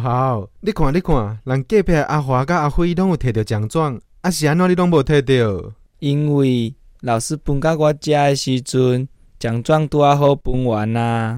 好好，你看你看，人隔壁阿华甲阿辉拢有摕到奖状，啊是安怎你拢无摕到？因为老师分甲我遮的时阵，奖状拄啊好分完啊。